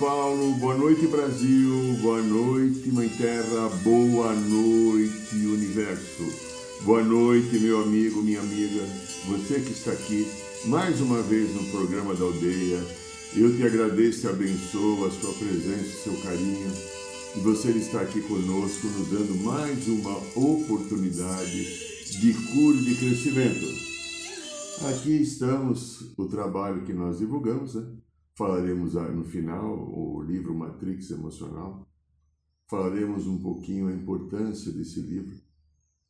Paulo. Boa noite, Brasil. Boa noite, Mãe Terra. Boa noite, Universo. Boa noite, meu amigo, minha amiga. Você que está aqui mais uma vez no programa da Aldeia. Eu te agradeço e abençoo a sua presença, seu carinho. E você está aqui conosco, nos dando mais uma oportunidade de cura e de crescimento. Aqui estamos, o trabalho que nós divulgamos, né? Falaremos no final o livro Matrix Emocional. Falaremos um pouquinho a importância desse livro,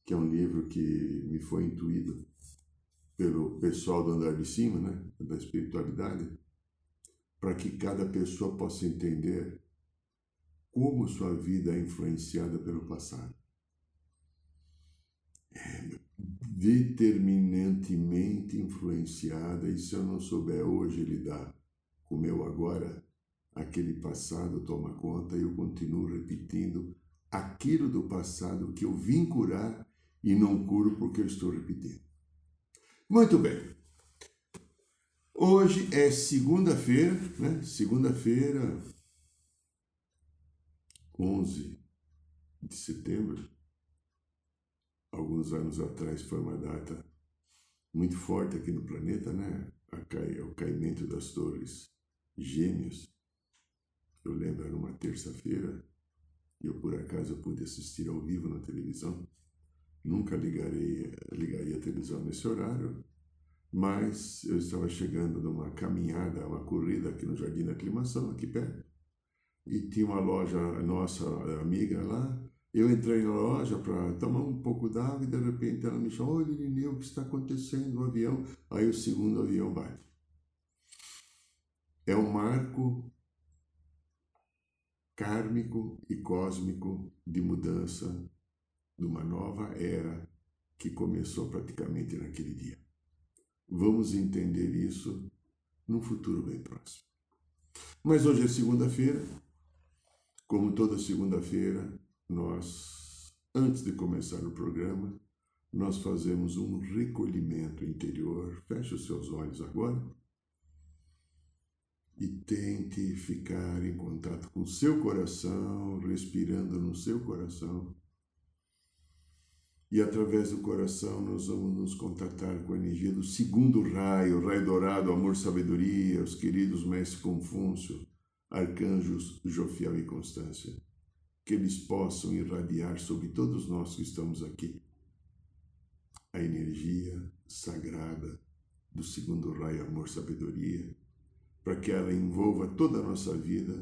que é um livro que me foi intuído pelo pessoal do andar de cima, né, da espiritualidade, para que cada pessoa possa entender como sua vida é influenciada pelo passado. É determinantemente influenciada, e se eu não souber hoje lidar o meu agora, aquele passado toma conta e eu continuo repetindo aquilo do passado que eu vim curar e não curo porque eu estou repetindo. Muito bem. Hoje é segunda-feira, né? Segunda-feira, 11 de setembro. Alguns anos atrás foi uma data muito forte aqui no planeta, né? O caimento das torres Gêmeos. Eu lembro, era uma terça-feira e eu por acaso pude assistir ao vivo na televisão. Nunca ligarei, ligaria a televisão nesse horário, mas eu estava chegando numa caminhada, uma corrida aqui no Jardim da Aclimação, aqui perto, e tinha uma loja nossa amiga lá. Eu entrei na loja para tomar um pouco d'água e de repente ela me chamou: Olha, Irineu, o que está acontecendo? O avião. Aí o segundo avião bate é um marco kármico e cósmico de mudança de uma nova era que começou praticamente naquele dia. Vamos entender isso num futuro bem próximo. Mas hoje é segunda-feira. Como toda segunda-feira, nós, antes de começar o programa, nós fazemos um recolhimento interior. Feche os seus olhos agora e tente ficar em contato com o seu coração, respirando no seu coração. E através do coração nós vamos nos contatar com a energia do segundo raio, raio dourado, amor, sabedoria, os queridos mestres Confúcio, arcanjos Jofiel e Constância, que eles possam irradiar sobre todos nós que estamos aqui a energia sagrada do segundo raio, amor, sabedoria, para que ela envolva toda a nossa vida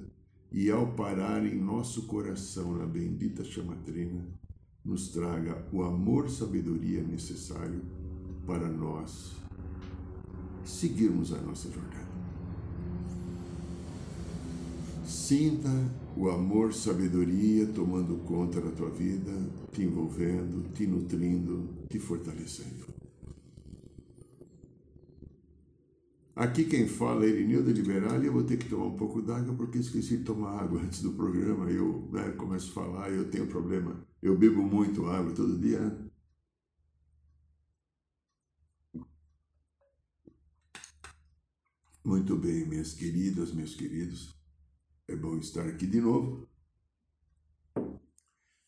e, ao parar em nosso coração na bendita chamatrina, nos traga o amor sabedoria necessário para nós seguirmos a nossa jornada. Sinta o amor sabedoria tomando conta da tua vida, te envolvendo, te nutrindo, te fortalecendo. Aqui quem fala é Irineu de Liberal e eu vou ter que tomar um pouco d'água porque esqueci de tomar água antes do programa. Eu né, começo a falar e eu tenho problema. Eu bebo muito água todo dia. Né? Muito bem, minhas queridas, meus queridos. É bom estar aqui de novo.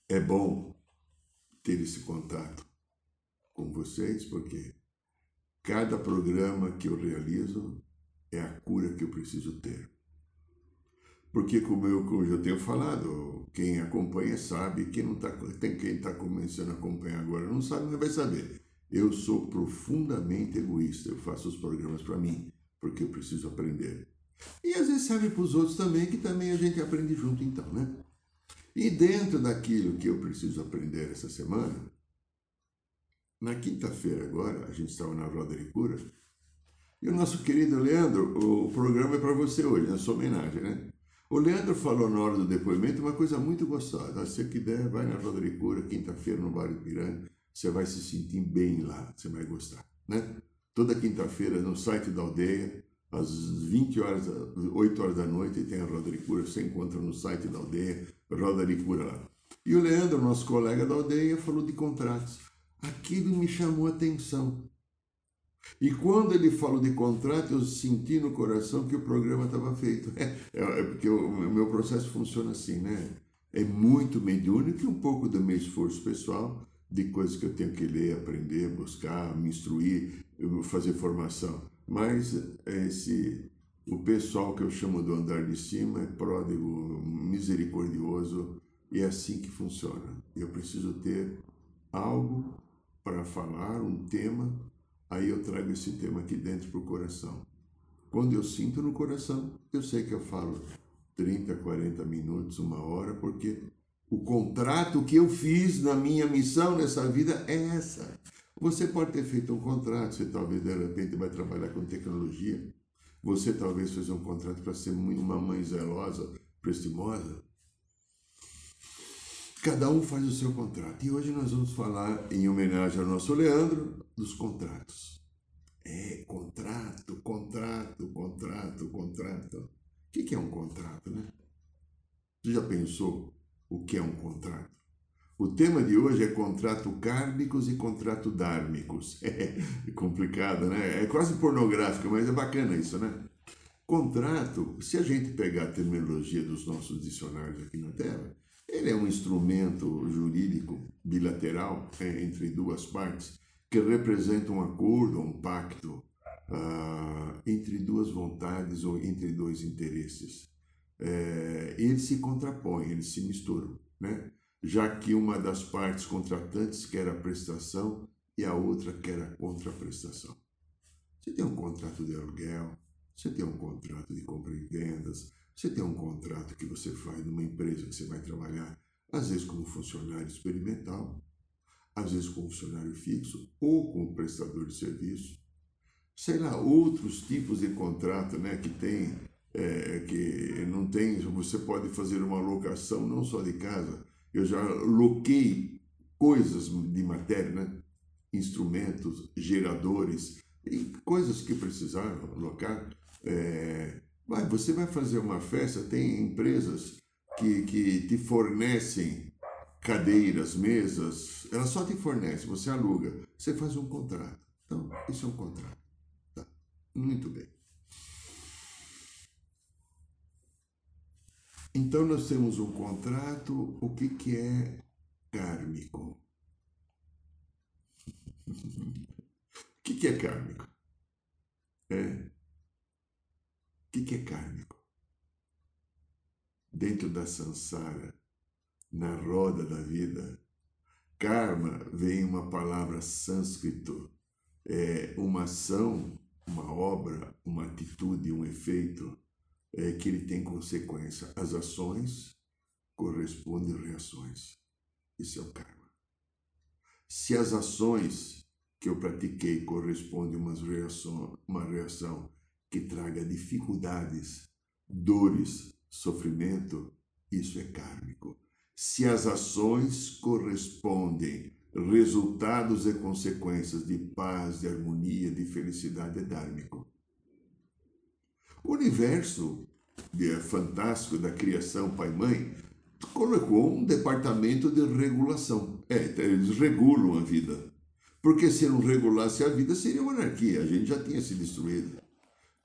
É bom ter esse contato com vocês, porque Cada programa que eu realizo é a cura que eu preciso ter. Porque, como eu, como eu tenho falado, quem acompanha sabe, quem não tá, tem quem está começando a acompanhar agora não sabe, não vai saber. Eu sou profundamente egoísta, eu faço os programas para mim, porque eu preciso aprender. E às vezes serve para os outros também, que também a gente aprende junto então, né? E dentro daquilo que eu preciso aprender essa semana, na quinta-feira agora, a gente estava na roda de cura, e o nosso querido Leandro, o programa é para você hoje, na sua homenagem, né? O Leandro falou na hora do depoimento uma coisa muito gostosa. Se você quiser, vai na Roda de Cura, quinta-feira, no Vale do Piranga. Você vai se sentir bem lá, você vai gostar, né? Toda quinta-feira, no site da aldeia, às 20 horas, 8 horas da noite, tem a Roda de Cura. Você encontra no site da aldeia, Roda de Cura lá. E o Leandro, nosso colega da aldeia, falou de contratos. Aquilo me chamou a atenção. E quando ele falou de contrato, eu senti no coração que o programa estava feito. É, é, porque o, o, meu processo funciona assim, né? É muito mediúnico e um pouco do meu esforço pessoal, de coisas que eu tenho que ler, aprender, buscar, me instruir, fazer formação. Mas esse, o pessoal que eu chamo do andar de cima é pródigo, misericordioso, e é assim que funciona. Eu preciso ter algo para falar, um tema Aí eu trago esse tema aqui dentro para o coração. Quando eu sinto no coração, eu sei que eu falo 30, 40 minutos, uma hora, porque o contrato que eu fiz na minha missão nessa vida é essa. Você pode ter feito um contrato, você talvez de repente vai trabalhar com tecnologia, você talvez fez um contrato para ser uma mãe zelosa, prestimosa. Cada um faz o seu contrato. E hoje nós vamos falar, em homenagem ao nosso Leandro, dos contratos. É, contrato, contrato, contrato, contrato. O que é um contrato, né? Você já pensou o que é um contrato? O tema de hoje é contrato kármicos e contrato dármicos. É complicado, né? É quase pornográfico, mas é bacana isso, né? Contrato, se a gente pegar a terminologia dos nossos dicionários aqui na Terra, ele é um instrumento jurídico bilateral é, entre duas partes que representa um acordo, um pacto uh, entre duas vontades ou entre dois interesses. É, eles se contrapõem, eles se misturam, né? já que uma das partes contratantes quer a prestação e a outra quer a contraprestação. Você tem um contrato de aluguel, você tem um contrato de compra e vendas, você tem um contrato que você faz numa empresa que você vai trabalhar, às vezes como funcionário experimental, às vezes como funcionário fixo ou como prestador de serviço. Sei lá, outros tipos de contrato né, que tem, é, que não tem, você pode fazer uma locação não só de casa, eu já loquei coisas de matéria, né? instrumentos, geradores, e coisas que precisaram locar. É, Vai, você vai fazer uma festa, tem empresas que, que te fornecem cadeiras, mesas, ela só te fornece, você aluga, você faz um contrato. Então, isso é um contrato. Tá. Muito bem. Então, nós temos um contrato, o que, que é kármico? o que, que é kármico? É o que, que é kármico? Dentro da sansara, na roda da vida, karma vem uma palavra sânscrito, é uma ação, uma obra, uma atitude, um efeito é, que ele tem consequência. As ações correspondem às reações. Isso é o karma. Se as ações que eu pratiquei correspondem a uma reação, uma reação que traga dificuldades, dores, sofrimento, isso é kármico. Se as ações correspondem resultados e consequências de paz, de harmonia, de felicidade, é dármico. O universo é fantástico da criação pai-mãe colocou um departamento de regulação. É, eles regulam a vida. Porque se não regulasse a vida, seria uma anarquia. A gente já tinha se destruído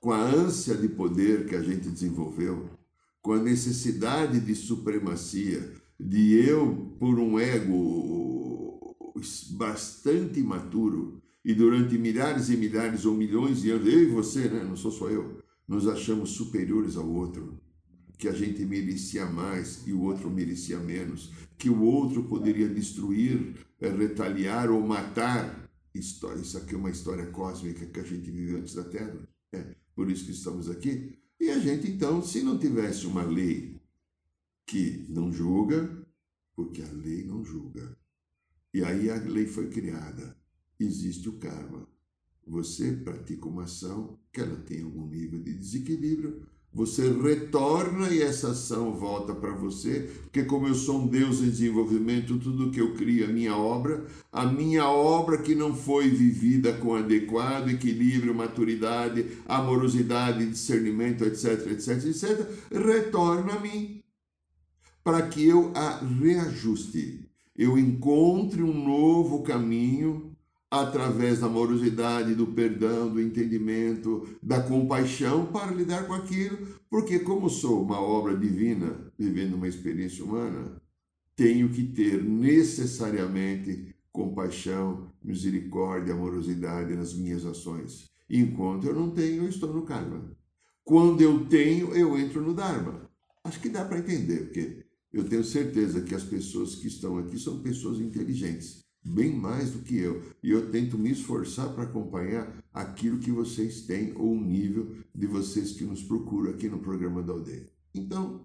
com a ânsia de poder que a gente desenvolveu, com a necessidade de supremacia, de eu, por um ego bastante imaturo, e durante milhares e milhares ou milhões de anos, eu e você, né? não sou só eu, nos achamos superiores ao outro, que a gente merecia mais e o outro merecia menos, que o outro poderia destruir, eh, retaliar ou matar. Isso aqui é uma história cósmica que a gente vive antes da Terra. É por isso que estamos aqui. E a gente, então, se não tivesse uma lei que não julga, porque a lei não julga. E aí a lei foi criada. Existe o karma. Você pratica uma ação que ela tem algum nível de desequilíbrio, você retorna e essa ação volta para você, porque como eu sou um Deus em desenvolvimento, tudo que eu crio é minha obra, a minha obra que não foi vivida com adequado equilíbrio, maturidade, amorosidade, discernimento, etc, etc, etc, retorna a mim, para que eu a reajuste, eu encontre um novo caminho através da amorosidade, do perdão, do entendimento, da compaixão para lidar com aquilo, porque como sou uma obra divina, vivendo uma experiência humana, tenho que ter necessariamente compaixão, misericórdia, amorosidade nas minhas ações. Enquanto eu não tenho, eu estou no karma. Quando eu tenho, eu entro no dharma. Acho que dá para entender, porque eu tenho certeza que as pessoas que estão aqui são pessoas inteligentes bem mais do que eu. E eu tento me esforçar para acompanhar aquilo que vocês têm ou o nível de vocês que nos procuram aqui no programa da aldeia. Então,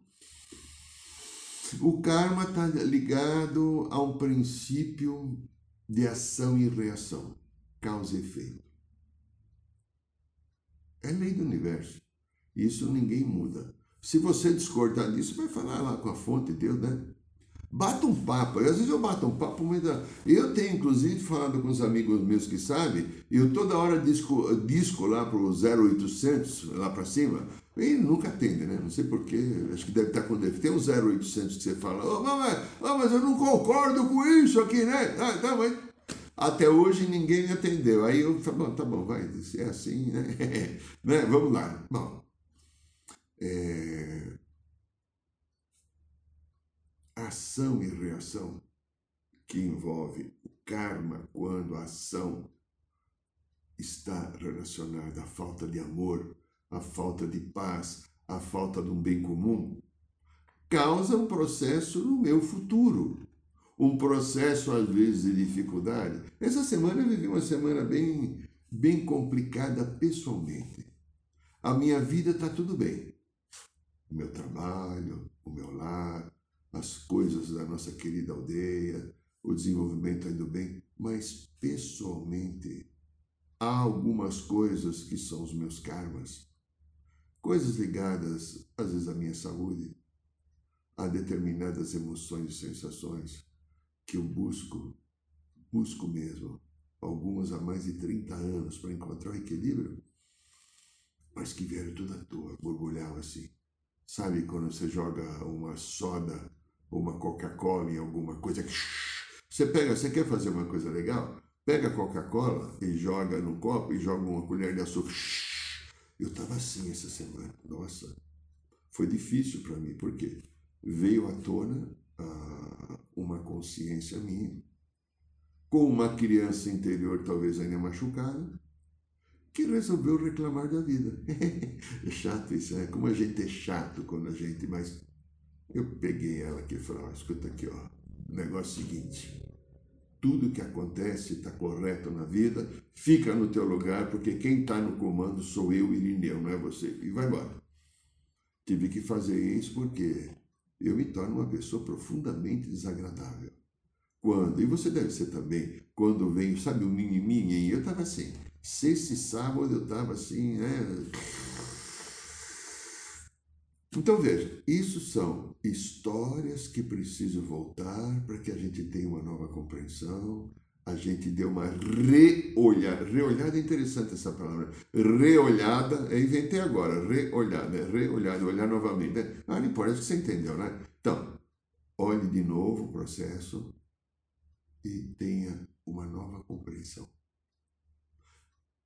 o karma está ligado a um princípio de ação e reação, causa e efeito. É lei do universo. Isso ninguém muda. Se você discordar disso, vai falar lá com a fonte de Deus, né? Bata um papo. Às vezes eu bato um papo, mas eu tenho inclusive falado com os amigos meus que sabem, eu toda hora disco, disco lá pro 0800, lá para cima, e nunca atende, né? Não sei porquê, acho que deve estar com defeito. Tem um 0800 que você fala, oh, mas, mas eu não concordo com isso aqui, né? Ah, tá, mas até hoje ninguém me atendeu. Aí eu falei, bom, tá bom, vai, se é assim, né? né? Vamos lá. Bom, é, ação e reação, que envolve o karma quando a ação está relacionada à falta de amor, à falta de paz, à falta de um bem comum, causa um processo no meu futuro. Um processo, às vezes, de dificuldade. Essa semana eu vivi uma semana bem, bem complicada pessoalmente. A minha vida está tudo bem. O meu trabalho, o meu lar, as coisas da nossa querida aldeia, o desenvolvimento indo bem, mas pessoalmente há algumas coisas que são os meus karmas, coisas ligadas às vezes à minha saúde, a determinadas emoções e sensações que eu busco, busco mesmo, algumas há mais de 30 anos para encontrar o equilíbrio, mas que vieram tudo à toa, borbulhava assim. Sabe quando você joga uma soda uma Coca-Cola em alguma coisa você pega, você quer fazer uma coisa legal? Pega a Coca-Cola e joga no copo e joga uma colher de açúcar. Eu estava assim essa semana. Nossa, foi difícil para mim, porque veio à tona ah, uma consciência minha, com uma criança interior talvez ainda machucada, que resolveu reclamar da vida. é chato isso, é como a gente é chato quando a gente, mas eu peguei ela aqui e falei, oh, escuta aqui, ó, o negócio é o seguinte, tudo que acontece está correto na vida, fica no teu lugar, porque quem está no comando sou eu, Irineu, não é você. E vai embora. Tive que fazer isso porque eu me torno uma pessoa profundamente desagradável. Quando, e você deve ser também, quando vem, sabe, o mimimi, eu estava assim, sexta e sábado eu estava assim, né? Então veja, isso são histórias que precisam voltar para que a gente tenha uma nova compreensão, a gente dê uma reolhada. Reolhada é interessante essa palavra. Reolhada, eu inventei agora, reolhada, reolhada, olhar novamente. Né? Ah, não importa, que você entendeu, né? Então, olhe de novo o processo e tenha uma nova compreensão.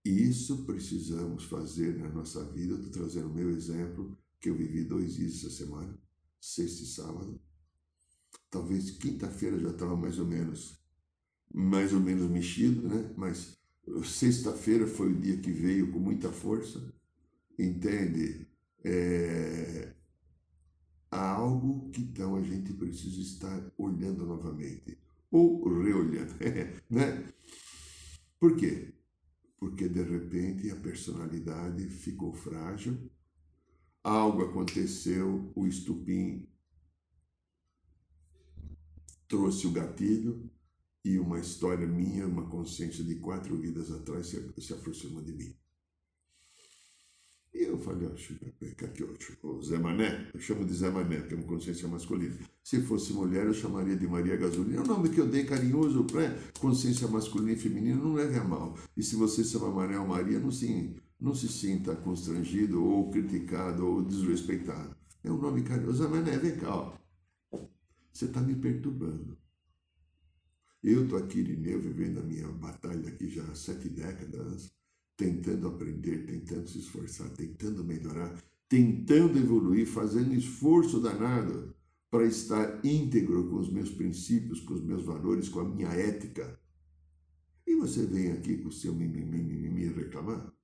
Isso precisamos fazer na nossa vida. Estou trazendo o meu exemplo que eu vivi dois dias essa semana, sexta e sábado. Talvez quinta-feira já estava mais ou menos, mais ou menos mexido, né? Mas sexta-feira foi o dia que veio com muita força, entende? É, há algo que então a gente precisa estar olhando novamente ou reolhando, né? Por quê? Porque de repente a personalidade ficou frágil algo aconteceu, o estupim trouxe o gatilho e uma história minha, uma consciência de quatro vidas atrás se, se aproximou de mim. E eu falei, oh, o Zé Mané, eu chamo de Zé Mané, porque é uma consciência masculina. Se fosse mulher, eu chamaria de Maria Gasolina. É um nome que eu dei carinhoso para consciência masculina e feminina, não leve a mal. E se você chama Mané ou Maria, não se, não se sinta constrangido ou criticado ou desrespeitado. É um nome carinhoso. Zé Mané, vem cá, ó. Você está me perturbando. Eu estou aqui, Irineu, vivendo a minha batalha aqui já há sete décadas tentando aprender, tentando se esforçar, tentando melhorar, tentando evoluir, fazendo esforço danado para estar íntegro com os meus princípios, com os meus valores, com a minha ética. E você vem aqui com o seu mimimi reclamar?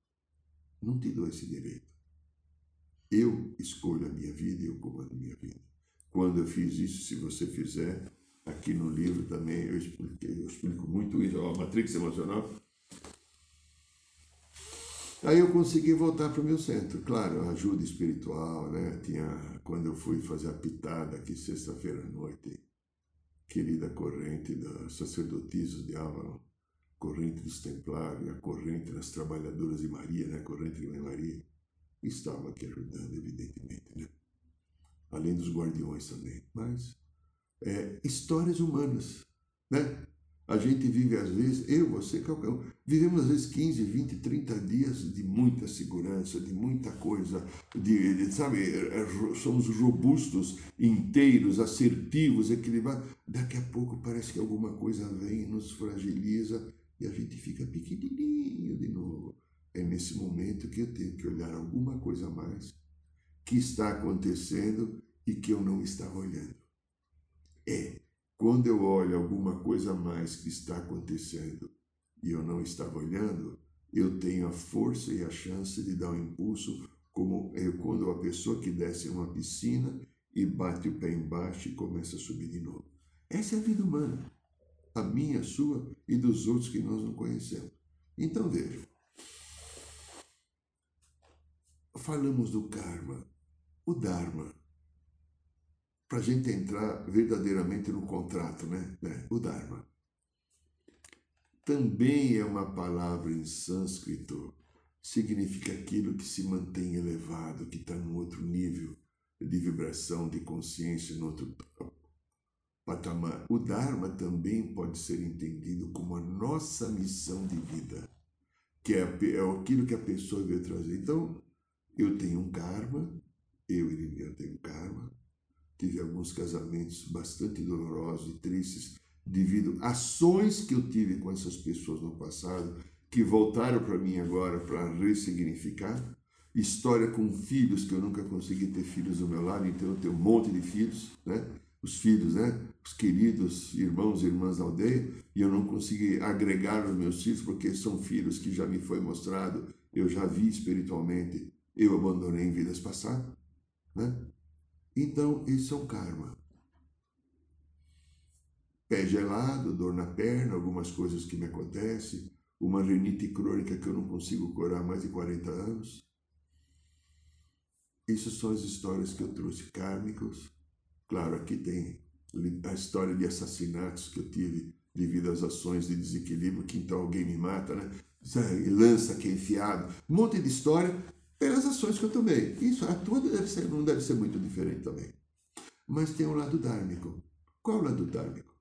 Não te dou esse direito. Eu escolho a minha vida e eu comando a minha vida. Quando eu fiz isso, se você fizer, aqui no livro também eu, expliquei, eu explico muito isso, a Matrix Emocional, Aí eu consegui voltar para o meu centro. Claro, ajuda espiritual, né? Tinha, quando eu fui fazer a pitada aqui sexta-feira à noite, querida corrente das sacerdotisas de Avalon, corrente dos templários, a corrente das trabalhadoras de Maria, né? A corrente de Maria, estava aqui ajudando, evidentemente, né? Além dos guardiões também. Mas, é, histórias humanas, né? A gente vive às vezes, eu, você, qualquer um, vivemos às vezes 15, 20, 30 dias de muita segurança, de muita coisa, de, de sabe, é, é, somos robustos, inteiros, assertivos, equilibrados. Daqui a pouco parece que alguma coisa vem, nos fragiliza e a gente fica pequenininho de novo. É nesse momento que eu tenho que olhar alguma coisa a mais que está acontecendo e que eu não estava olhando. É quando eu olho alguma coisa a mais que está acontecendo e eu não estava olhando, eu tenho a força e a chance de dar um impulso, como eu, quando a pessoa que desce uma piscina e bate o pé embaixo e começa a subir de novo. Essa é a vida humana, a minha, a sua e dos outros que nós não conhecemos. Então veja, falamos do karma, o dharma para a gente entrar verdadeiramente no contrato, né? É, o Dharma. Também é uma palavra em sânscrito, significa aquilo que se mantém elevado, que está num outro nível de vibração, de consciência, no outro patamar. O Dharma também pode ser entendido como a nossa missão de vida, que é, é aquilo que a pessoa veio trazer. Então, eu tenho um karma, eu, Irineu, tenho karma, tive alguns casamentos bastante dolorosos e tristes devido a ações que eu tive com essas pessoas no passado, que voltaram para mim agora para ressignificar. História com filhos, que eu nunca consegui ter filhos do meu lado, então eu tenho um monte de filhos, né? Os filhos, né? Os queridos irmãos e irmãs da aldeia, e eu não consegui agregar os meus filhos, porque são filhos que já me foi mostrado, eu já vi espiritualmente, eu abandonei em vidas passadas, né? Então, isso é um karma. Pé gelado, dor na perna, algumas coisas que me acontecem, uma renite crônica que eu não consigo curar há mais de 40 anos. Essas são as histórias que eu trouxe kármicos. Claro, aqui tem a história de assassinatos que eu tive devido às ações de desequilíbrio, que então alguém me mata, né? Lança que é enfiado, um monte de história pelas ações que eu tomei. Isso, a tua deve ser, não deve ser muito diferente também. Mas tem o um lado dármico. Qual é o lado dármico?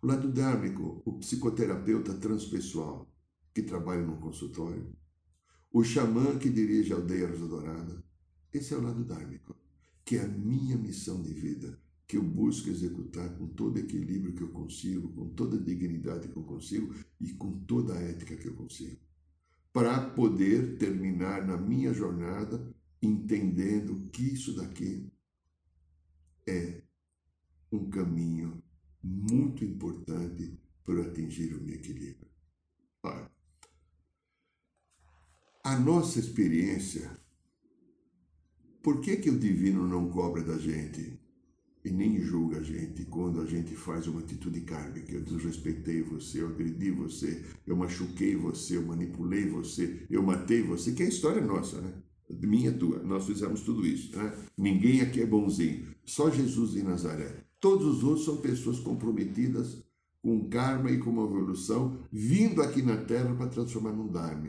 O lado dármico, o psicoterapeuta transpessoal que trabalha no consultório, o xamã que dirige a aldeia Rosa Dourada. Esse é o lado dármico, que é a minha missão de vida, que eu busco executar com todo equilíbrio que eu consigo, com toda dignidade que eu consigo e com toda a ética que eu consigo para poder terminar na minha jornada entendendo que isso daqui é um caminho muito importante para atingir o meu equilíbrio. Olha, a nossa experiência, por que, que o divino não cobra da gente? E nem julga a gente quando a gente faz uma atitude kármica. Eu desrespeitei você, eu agredi você, eu machuquei você, eu manipulei você, eu matei você, que é a história nossa, né? Minha e tua. Nós fizemos tudo isso, né? Ninguém aqui é bonzinho. Só Jesus de Nazaré. Todos os outros são pessoas comprometidas com karma e com uma evolução, vindo aqui na Terra para transformar num Dharma.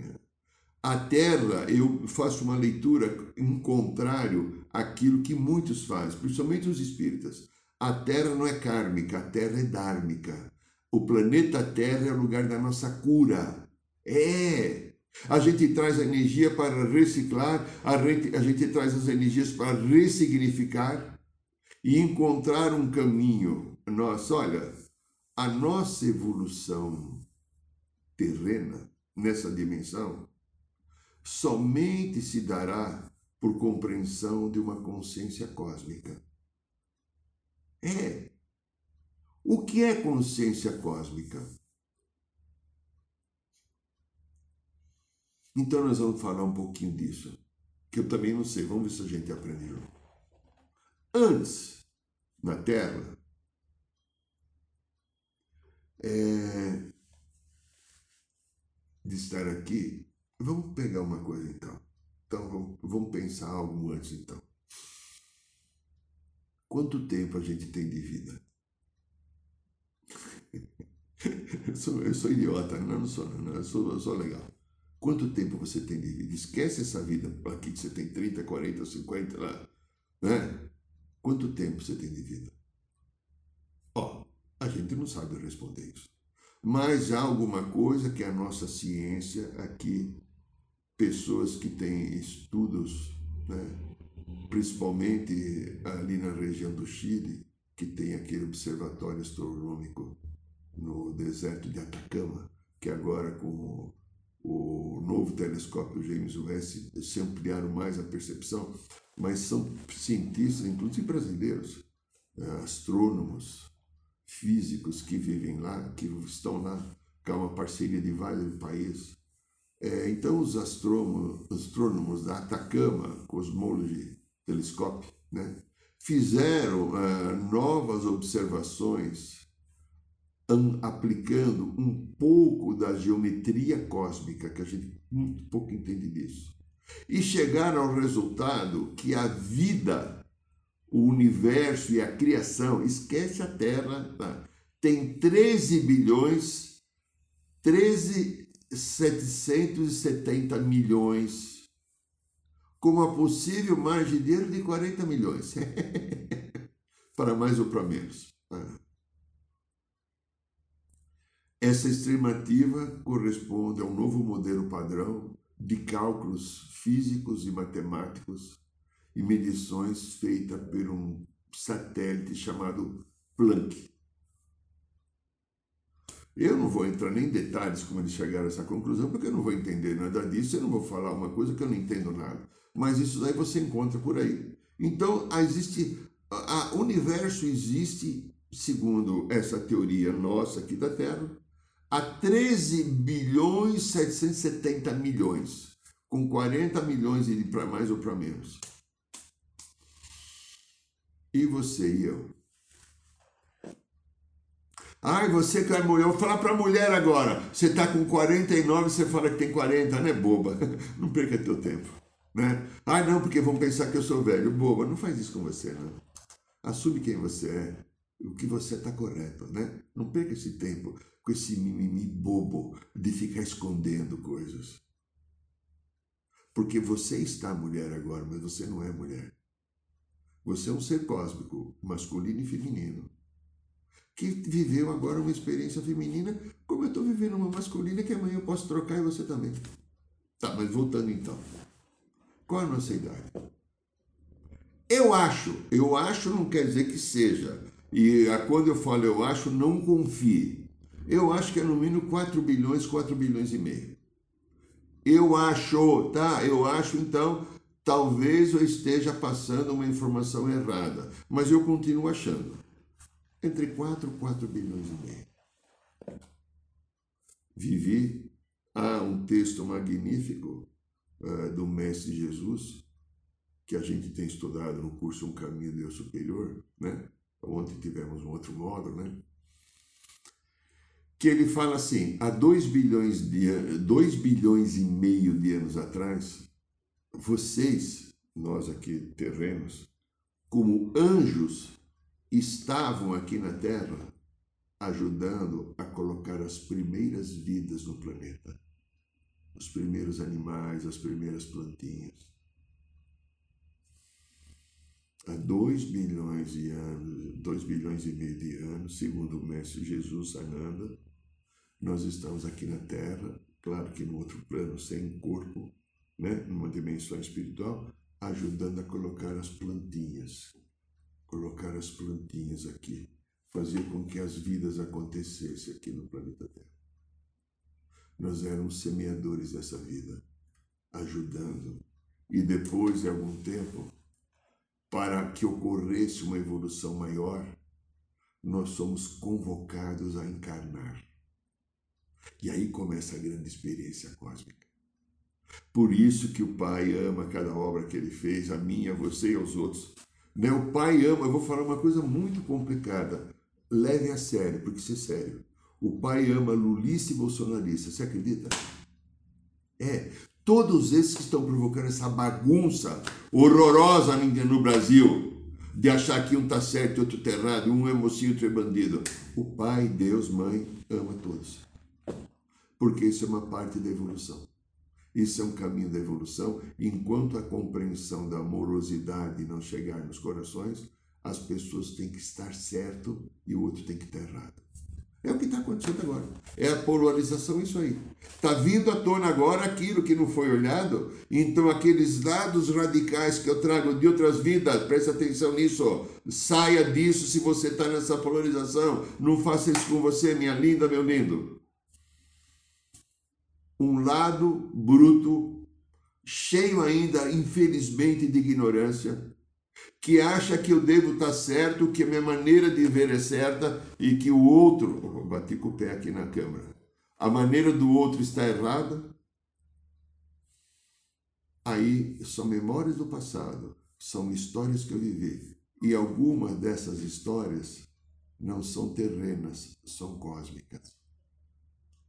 A Terra, eu faço uma leitura em contrário àquilo que muitos fazem, principalmente os espíritas. A Terra não é kármica, a Terra é dármica. O planeta Terra é o lugar da nossa cura. É! A gente traz a energia para reciclar, a gente, a gente traz as energias para ressignificar e encontrar um caminho. Nossa, olha, a nossa evolução terrena nessa dimensão somente se dará por compreensão de uma consciência cósmica. É. O que é consciência cósmica? Então nós vamos falar um pouquinho disso, que eu também não sei, vamos ver se a gente aprendeu. Antes, na Terra, é, de estar aqui, vamos pegar uma coisa então. Então vamos, vamos pensar algo antes então. Quanto tempo a gente tem de vida? eu, sou, eu sou idiota, não, não sou, não, eu sou, eu sou legal. Quanto tempo você tem de vida? Esquece essa vida aqui que você tem 30, 40, 50 lá. Né? Quanto tempo você tem de vida? Ó, a gente não sabe responder isso. Mas há alguma coisa que a nossa ciência aqui, pessoas que têm estudos, né? principalmente ali na região do Chile, que tem aquele observatório astronômico no deserto de Atacama, que agora com o novo telescópio James West se ampliaram mais a percepção, mas são cientistas, inclusive brasileiros, né, astrônomos, físicos que vivem lá, que estão lá, que é uma parceria de vários países. É, então, os astrônomos, da Atacama Cosmology Telescope né, fizeram uh, novas observações aplicando um pouco da geometria cósmica, que a gente muito pouco entende disso, e chegaram ao resultado que a vida, o universo e a criação, esquece a Terra, tá? tem 13 bilhões, 13 770 milhões, com uma possível margem de erro de 40 milhões, para mais ou para menos. Ah. Essa estimativa corresponde a um novo modelo padrão de cálculos físicos e matemáticos e medições feita por um satélite chamado Planck. Eu não vou entrar nem em detalhes como eles chegaram a essa conclusão, porque eu não vou entender nada disso, eu não vou falar uma coisa que eu não entendo nada. Mas isso daí você encontra por aí. Então, existe, o universo existe, segundo essa teoria nossa aqui da Terra, a 13 bilhões 770 milhões, com 40 milhões para mais ou para menos. E você e eu? Ai, você que é mulher, eu vou falar para a mulher agora. Você está com 49, você fala que tem 40, né, boba? Não perca teu tempo, né? Ai, não, porque vão pensar que eu sou velho. Boba, não faz isso com você, não. Assume quem você é, o que você está correto, né? Não perca esse tempo com esse mimimi bobo de ficar escondendo coisas. Porque você está mulher agora, mas você não é mulher. Você é um ser cósmico, masculino e feminino, que viveu agora uma experiência feminina, como eu estou vivendo uma masculina, que amanhã eu posso trocar e você também. Tá, mas voltando então. Qual a nossa idade? Eu acho, eu acho não quer dizer que seja. E quando eu falo eu acho, não confie. Eu acho que é no mínimo 4 bilhões, 4 bilhões e meio. Eu acho, tá? Eu acho, então, talvez eu esteja passando uma informação errada, mas eu continuo achando. Entre 4 e 4 bilhões e meio. Vivi, há um texto magnífico uh, do Mestre Jesus, que a gente tem estudado no curso Um Caminho de Deus Superior, né? Ontem tivemos um outro módulo, né? que ele fala assim: há 2 bilhões, de, 2 bilhões e meio de anos atrás, vocês, nós aqui terrenos, como anjos, estavam aqui na Terra ajudando a colocar as primeiras vidas no planeta. Os primeiros animais, as primeiras plantinhas. Há dois bilhões de anos, dois bilhões e meio de anos, segundo o mestre Jesus Sananda, nós estamos aqui na Terra, claro que no outro plano, sem corpo, né, numa dimensão espiritual, ajudando a colocar as plantinhas, colocar as plantinhas aqui, fazer com que as vidas acontecessem aqui no planeta Terra. Nós éramos semeadores dessa vida, ajudando. E depois de algum tempo, para que ocorresse uma evolução maior, nós somos convocados a encarnar. E aí começa a grande experiência cósmica. Por isso que o Pai ama cada obra que ele fez, a minha, a você e aos outros. O Pai ama, eu vou falar uma coisa muito complicada. Leve a sério, porque isso é sério. O Pai ama lulista e bolsonarista. Você acredita? É. Todos esses que estão provocando essa bagunça horrorosa no Brasil, de achar que um está certo e outro está errado, um é mocinho, outro é bandido. O Pai, Deus, Mãe, ama todos. Porque isso é uma parte da evolução. Isso é um caminho da evolução. Enquanto a compreensão da amorosidade não chegar nos corações, as pessoas têm que estar certo e o outro tem que estar errado. É o que está acontecendo agora. É a polarização, isso aí. Está vindo à tona agora aquilo que não foi olhado. Então, aqueles dados radicais que eu trago de outras vidas, preste atenção nisso. Saia disso se você está nessa polarização. Não faça isso com você, minha linda, meu lindo um lado bruto, cheio ainda, infelizmente, de ignorância, que acha que eu devo estar certo, que a minha maneira de ver é certa e que o outro, oh, bati com o pé aqui na câmera, a maneira do outro está errada. Aí são memórias do passado, são histórias que eu vivi. E algumas dessas histórias não são terrenas, são cósmicas.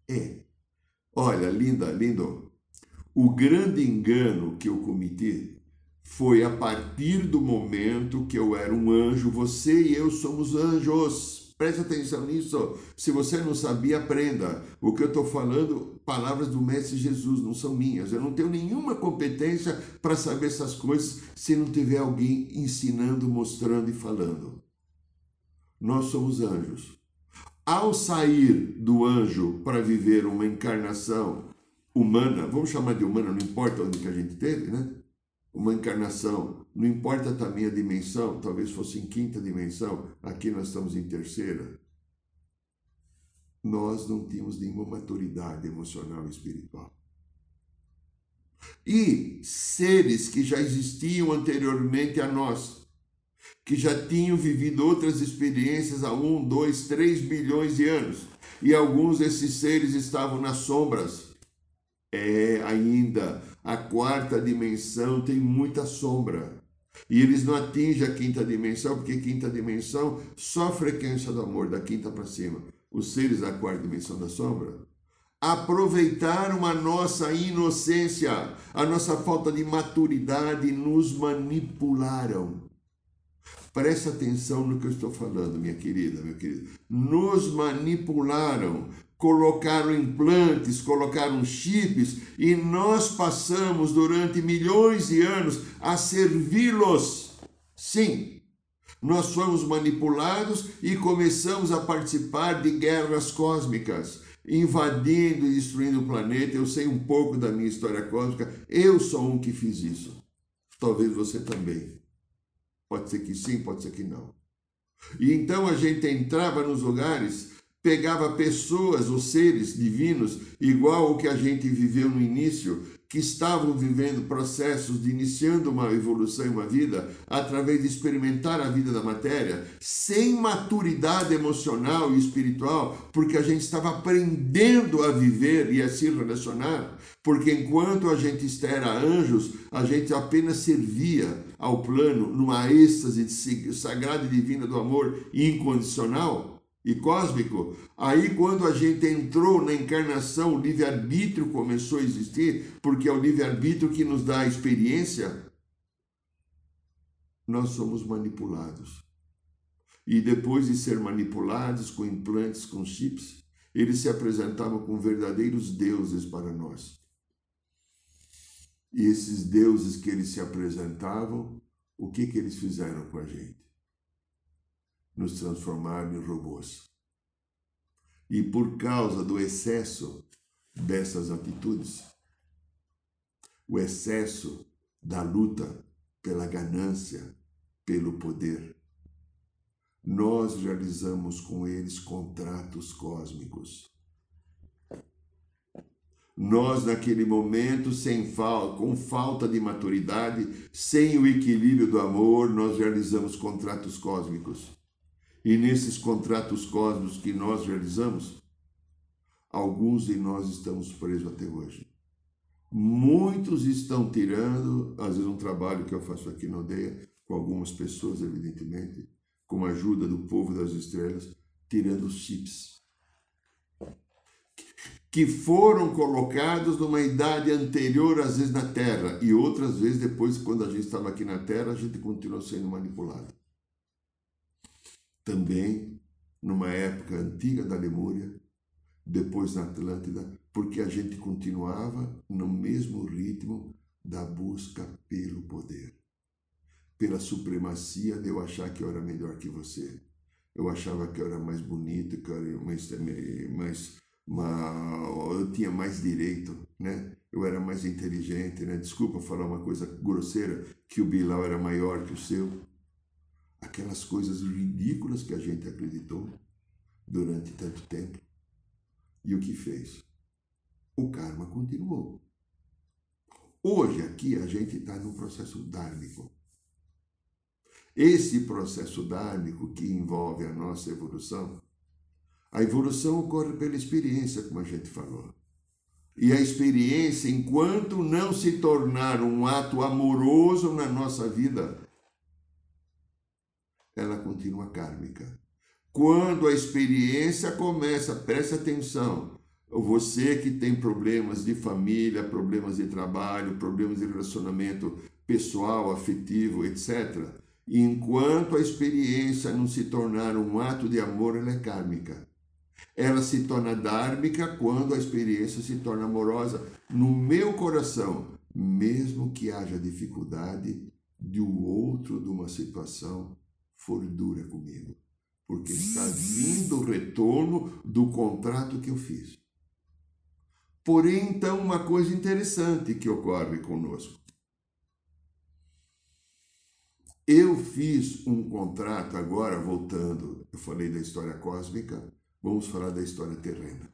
É, Olha, linda, lindo. O grande engano que eu cometi foi a partir do momento que eu era um anjo. Você e eu somos anjos. Preste atenção nisso. Se você não sabia, aprenda. O que eu estou falando, palavras do Mestre Jesus, não são minhas. Eu não tenho nenhuma competência para saber essas coisas se não tiver alguém ensinando, mostrando e falando. Nós somos anjos ao sair do anjo para viver uma encarnação humana, vamos chamar de humana, não importa onde que a gente teve, né? Uma encarnação, não importa também a dimensão, talvez fosse em quinta dimensão, aqui nós estamos em terceira. Nós não tínhamos nenhuma maturidade emocional e espiritual. E seres que já existiam anteriormente a nós, que já tinham vivido outras experiências há um, dois, três bilhões de anos. E alguns desses seres estavam nas sombras. É ainda a quarta dimensão tem muita sombra. E eles não atingem a quinta dimensão, porque quinta dimensão só a frequência do amor, da quinta para cima. Os seres da quarta dimensão da sombra aproveitaram a nossa inocência, a nossa falta de maturidade nos manipularam. Preste atenção no que eu estou falando, minha querida, meu querido. Nos manipularam, colocaram implantes, colocaram chips e nós passamos durante milhões de anos a servi-los. Sim, nós fomos manipulados e começamos a participar de guerras cósmicas, invadindo e destruindo o planeta. Eu sei um pouco da minha história cósmica, eu sou um que fiz isso. Talvez você também. Pode ser que sim, pode ser que não. E então a gente entrava nos lugares, pegava pessoas ou seres divinos, igual o que a gente viveu no início, que estavam vivendo processos de iniciando uma evolução e uma vida através de experimentar a vida da matéria, sem maturidade emocional e espiritual, porque a gente estava aprendendo a viver e a se relacionar, porque enquanto a gente era anjos, a gente apenas servia ao plano numa êxtase sagrada e divina do amor incondicional e cósmico, aí quando a gente entrou na encarnação, o livre-arbítrio começou a existir, porque é o livre-arbítrio que nos dá a experiência, nós somos manipulados. E depois de ser manipulados com implantes, com chips, eles se apresentavam como verdadeiros deuses para nós. E esses deuses que eles se apresentavam, o que, que eles fizeram com a gente? Nos transformaram em robôs. E por causa do excesso dessas atitudes, o excesso da luta pela ganância, pelo poder, nós realizamos com eles contratos cósmicos. Nós, naquele momento, sem falta, com falta de maturidade, sem o equilíbrio do amor, nós realizamos contratos cósmicos. E nesses contratos cósmicos que nós realizamos, alguns de nós estamos presos até hoje. Muitos estão tirando, às vezes, um trabalho que eu faço aqui na aldeia, com algumas pessoas, evidentemente, com a ajuda do povo das estrelas, tirando chips que foram colocados numa idade anterior, às vezes na Terra, e outras vezes depois, quando a gente estava aqui na Terra, a gente continuou sendo manipulado. Também numa época antiga da Lemúria, depois na Atlântida, porque a gente continuava no mesmo ritmo da busca pelo poder pela supremacia de eu achar que eu era melhor que você. Eu achava que eu era mais bonito, que eu era mais, mais eu tinha mais direito, né? Eu era mais inteligente, né? Desculpa falar uma coisa grosseira, que o Bilal era maior que o seu. Aquelas coisas ridículas que a gente acreditou durante tanto tempo. E o que fez? O karma continuou. Hoje aqui a gente está num processo dármico. Esse processo dármico que envolve a nossa evolução, a evolução ocorre pela experiência, como a gente falou. E a experiência, enquanto não se tornar um ato amoroso na nossa vida, ela continua kármica. Quando a experiência começa, preste atenção, você que tem problemas de família, problemas de trabalho, problemas de relacionamento pessoal, afetivo, etc., enquanto a experiência não se tornar um ato de amor, ela é kármica. Ela se torna dármica quando a experiência se torna amorosa no meu coração, mesmo que haja dificuldade de o outro de uma situação for dura comigo, porque está vindo o retorno do contrato que eu fiz. Porém, então, uma coisa interessante que ocorre conosco. Eu fiz um contrato agora, voltando, eu falei da história cósmica, vamos falar da história terrena.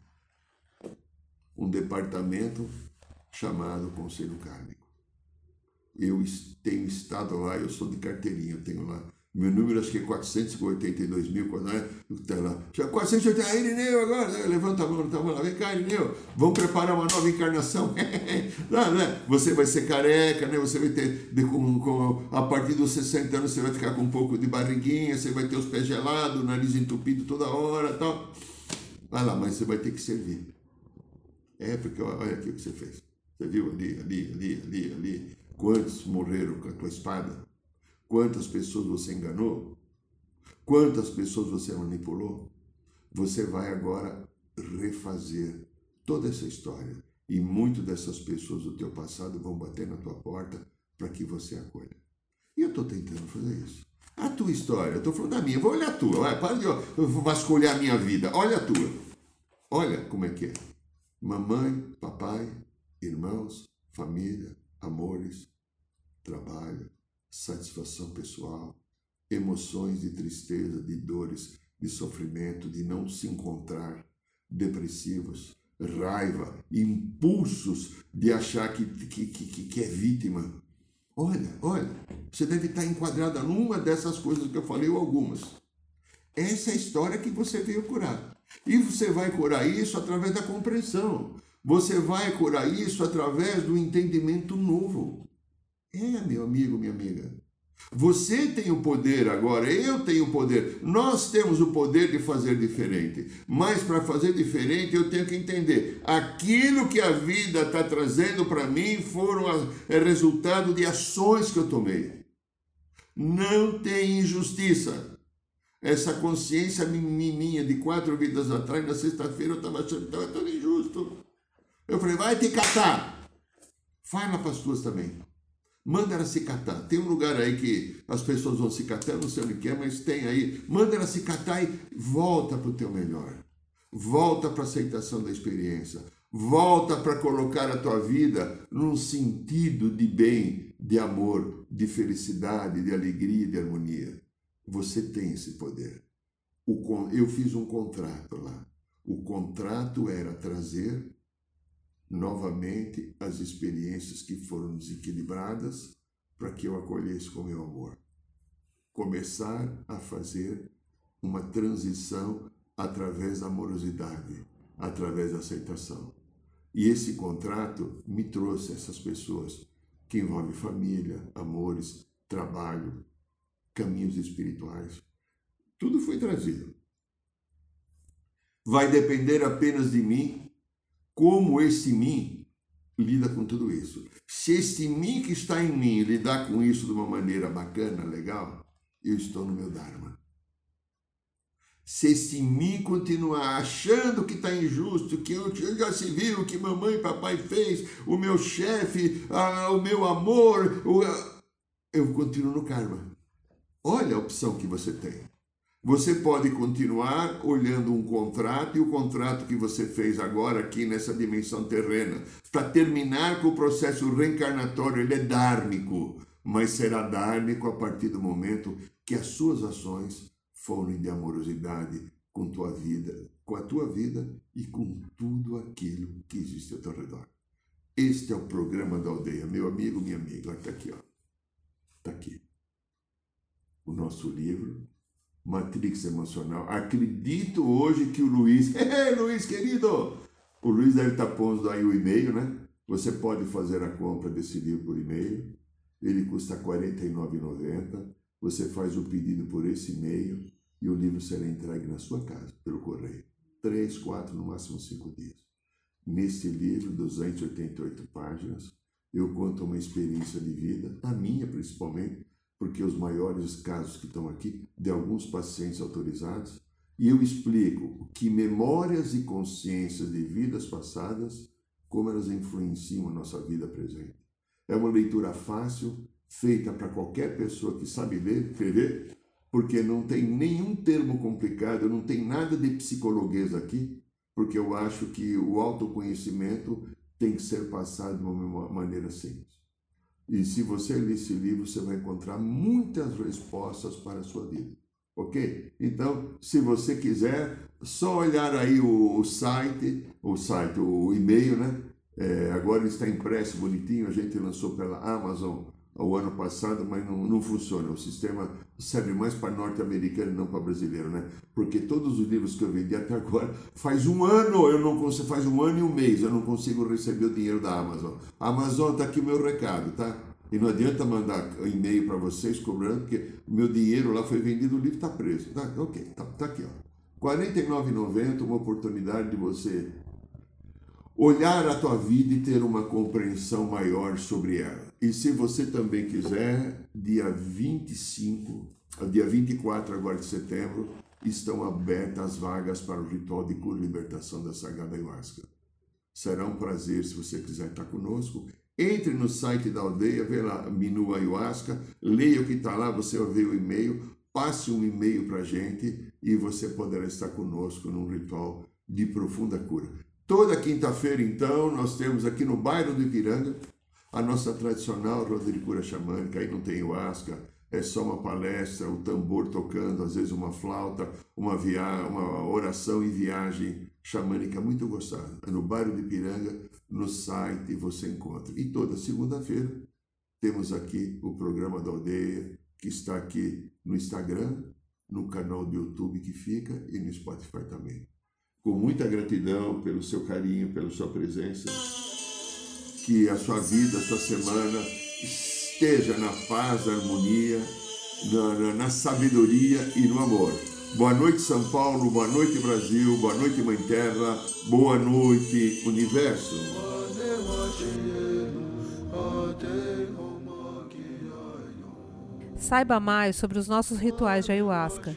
Um departamento chamado Conselho Kármico. Eu tenho estado lá, eu sou de carteirinha, eu tenho lá meu número acho que é 482 mil, quando é, tá lá. Já 480, ah, Irineu agora, né? levanta a mão, tá lá, vem cá, Irineu, vamos preparar uma nova encarnação. Não, né? Você vai ser careca, né? Você vai ter, de, com, com, a partir dos 60 anos, você vai ficar com um pouco de barriguinha, você vai ter os pés gelados, nariz entupido toda hora tal. Vai lá, mas você vai ter que servir. É, porque olha aqui o que você fez. Você viu ali, ali, ali, ali, ali. Quantos morreram com a tua espada? Quantas pessoas você enganou? Quantas pessoas você manipulou? Você vai agora refazer toda essa história. E muitas dessas pessoas do teu passado vão bater na tua porta para que você acolha. E eu estou tentando fazer isso. A tua história, eu estou falando da minha, vou olhar a tua, vai, para de vasculhar a minha vida, olha a tua. Olha como é que é. Mamãe, papai, irmãos, família, amores, trabalho, satisfação pessoal, emoções de tristeza, de dores, de sofrimento, de não se encontrar, depressivos, raiva, impulsos de achar que, que, que, que é vítima. Olha, olha, você deve estar enquadrada numa dessas coisas que eu falei, ou algumas. Essa é a história que você veio curar. E você vai curar isso através da compreensão. Você vai curar isso através do entendimento novo. É, meu amigo, minha amiga. Você tem o poder agora, eu tenho o poder. Nós temos o poder de fazer diferente. Mas para fazer diferente, eu tenho que entender: aquilo que a vida está trazendo para mim foram é resultado de ações que eu tomei. Não tem injustiça. Essa consciência minha de quatro vidas atrás, na sexta-feira, eu estava achando que estava tudo injusto. Eu falei: vai te catar. Fala para as tuas também. Manda ela se catar. Tem um lugar aí que as pessoas vão se catar, não sei onde que é, mas tem aí. Manda ela se catar e volta para o teu melhor. Volta para a aceitação da experiência. Volta para colocar a tua vida num sentido de bem, de amor, de felicidade, de alegria, de harmonia. Você tem esse poder. eu fiz um contrato lá. O contrato era trazer novamente as experiências que foram desequilibradas para que eu acolhesse com meu amor. Começar a fazer uma transição através da amorosidade, através da aceitação. E esse contrato me trouxe essas pessoas que envolvem família, amores, trabalho, caminhos espirituais. Tudo foi trazido. Vai depender apenas de mim como esse mim lida com tudo isso. Se esse mim que está em mim lidar com isso de uma maneira bacana, legal, eu estou no meu Dharma. Se esse mim continuar achando que está injusto, que eu, já se viu que mamãe e papai fez, o meu chefe, o meu amor, o, eu continuo no karma. Olha a opção que você tem. Você pode continuar olhando um contrato e o contrato que você fez agora aqui nessa dimensão terrena, para terminar com o processo reencarnatório, ele é dármico, mas será dármico a partir do momento que as suas ações forem de amorosidade com tua vida, com a tua vida e com tudo aquilo que existe ao teu redor. Este é o programa da aldeia, meu amigo, minha amiga, está aqui, ó. Está aqui. O nosso livro Matrix Emocional. Acredito hoje que o Luiz, Ei, Luiz querido, o Luiz deve estar pondo aí o e-mail, né? Você pode fazer a compra desse livro por e-mail. Ele custa R$ 49,90. Você faz o pedido por esse e-mail e o livro será entregue na sua casa, pelo correio. Três, quatro, no máximo cinco dias. Neste livro, 288 páginas, eu conto uma experiência de vida, a minha principalmente, porque os maiores casos que estão aqui, de alguns pacientes autorizados, e eu explico que memórias e consciências de vidas passadas, como elas influenciam a nossa vida presente. É uma leitura fácil, feita para qualquer pessoa que sabe ler, escrever, porque não tem nenhum termo complicado, não tem nada de psicologuês aqui, porque eu acho que o autoconhecimento tem que ser passado de uma maneira simples. E se você ler esse livro, você vai encontrar muitas respostas para a sua vida. Ok? Então, se você quiser, só olhar aí o, o site, o site, o e-mail, né? É, agora está impresso bonitinho, a gente lançou pela Amazon o ano passado, mas não, não funciona. O sistema serve mais para norte-americano, não para brasileiro, né? Porque todos os livros que eu vendi até agora, faz um ano, eu não consigo, faz um ano e um mês, eu não consigo receber o dinheiro da Amazon. Amazon, tá aqui o meu recado, tá? E não adianta mandar e-mail para vocês cobrando, porque meu dinheiro lá foi vendido, o livro está preso. Tá? Ok, tá, tá aqui, ó. R$ 49,90, uma oportunidade de você olhar a tua vida e ter uma compreensão maior sobre ela. E se você também quiser, dia 25, dia 24 agora de setembro, estão abertas as vagas para o ritual de cura e libertação da Sagrada Ayahuasca. Será um prazer se você quiser estar conosco. Entre no site da aldeia, vê lá, menu Ayahuasca, leia o que está lá, você vai ver o e-mail, passe um e-mail para a gente e você poderá estar conosco num ritual de profunda cura. Toda quinta-feira, então, nós temos aqui no bairro do Ipiranga a nossa tradicional roda de cura xamânica. Aí não tem ayahuasca, é só uma palestra, o tambor tocando, às vezes uma flauta, uma, via... uma oração e viagem xamânica muito gostada. É no bairro de Ipiranga, no site você encontra. E toda segunda-feira temos aqui o programa da aldeia, que está aqui no Instagram, no canal do YouTube que fica e no Spotify também com muita gratidão pelo seu carinho, pela sua presença. Que a sua vida, a sua semana esteja na paz, na harmonia, na, na, na sabedoria e no amor. Boa noite, São Paulo. Boa noite, Brasil. Boa noite, Mãe Terra. Boa noite, Universo. Saiba mais sobre os nossos rituais de ayahuasca,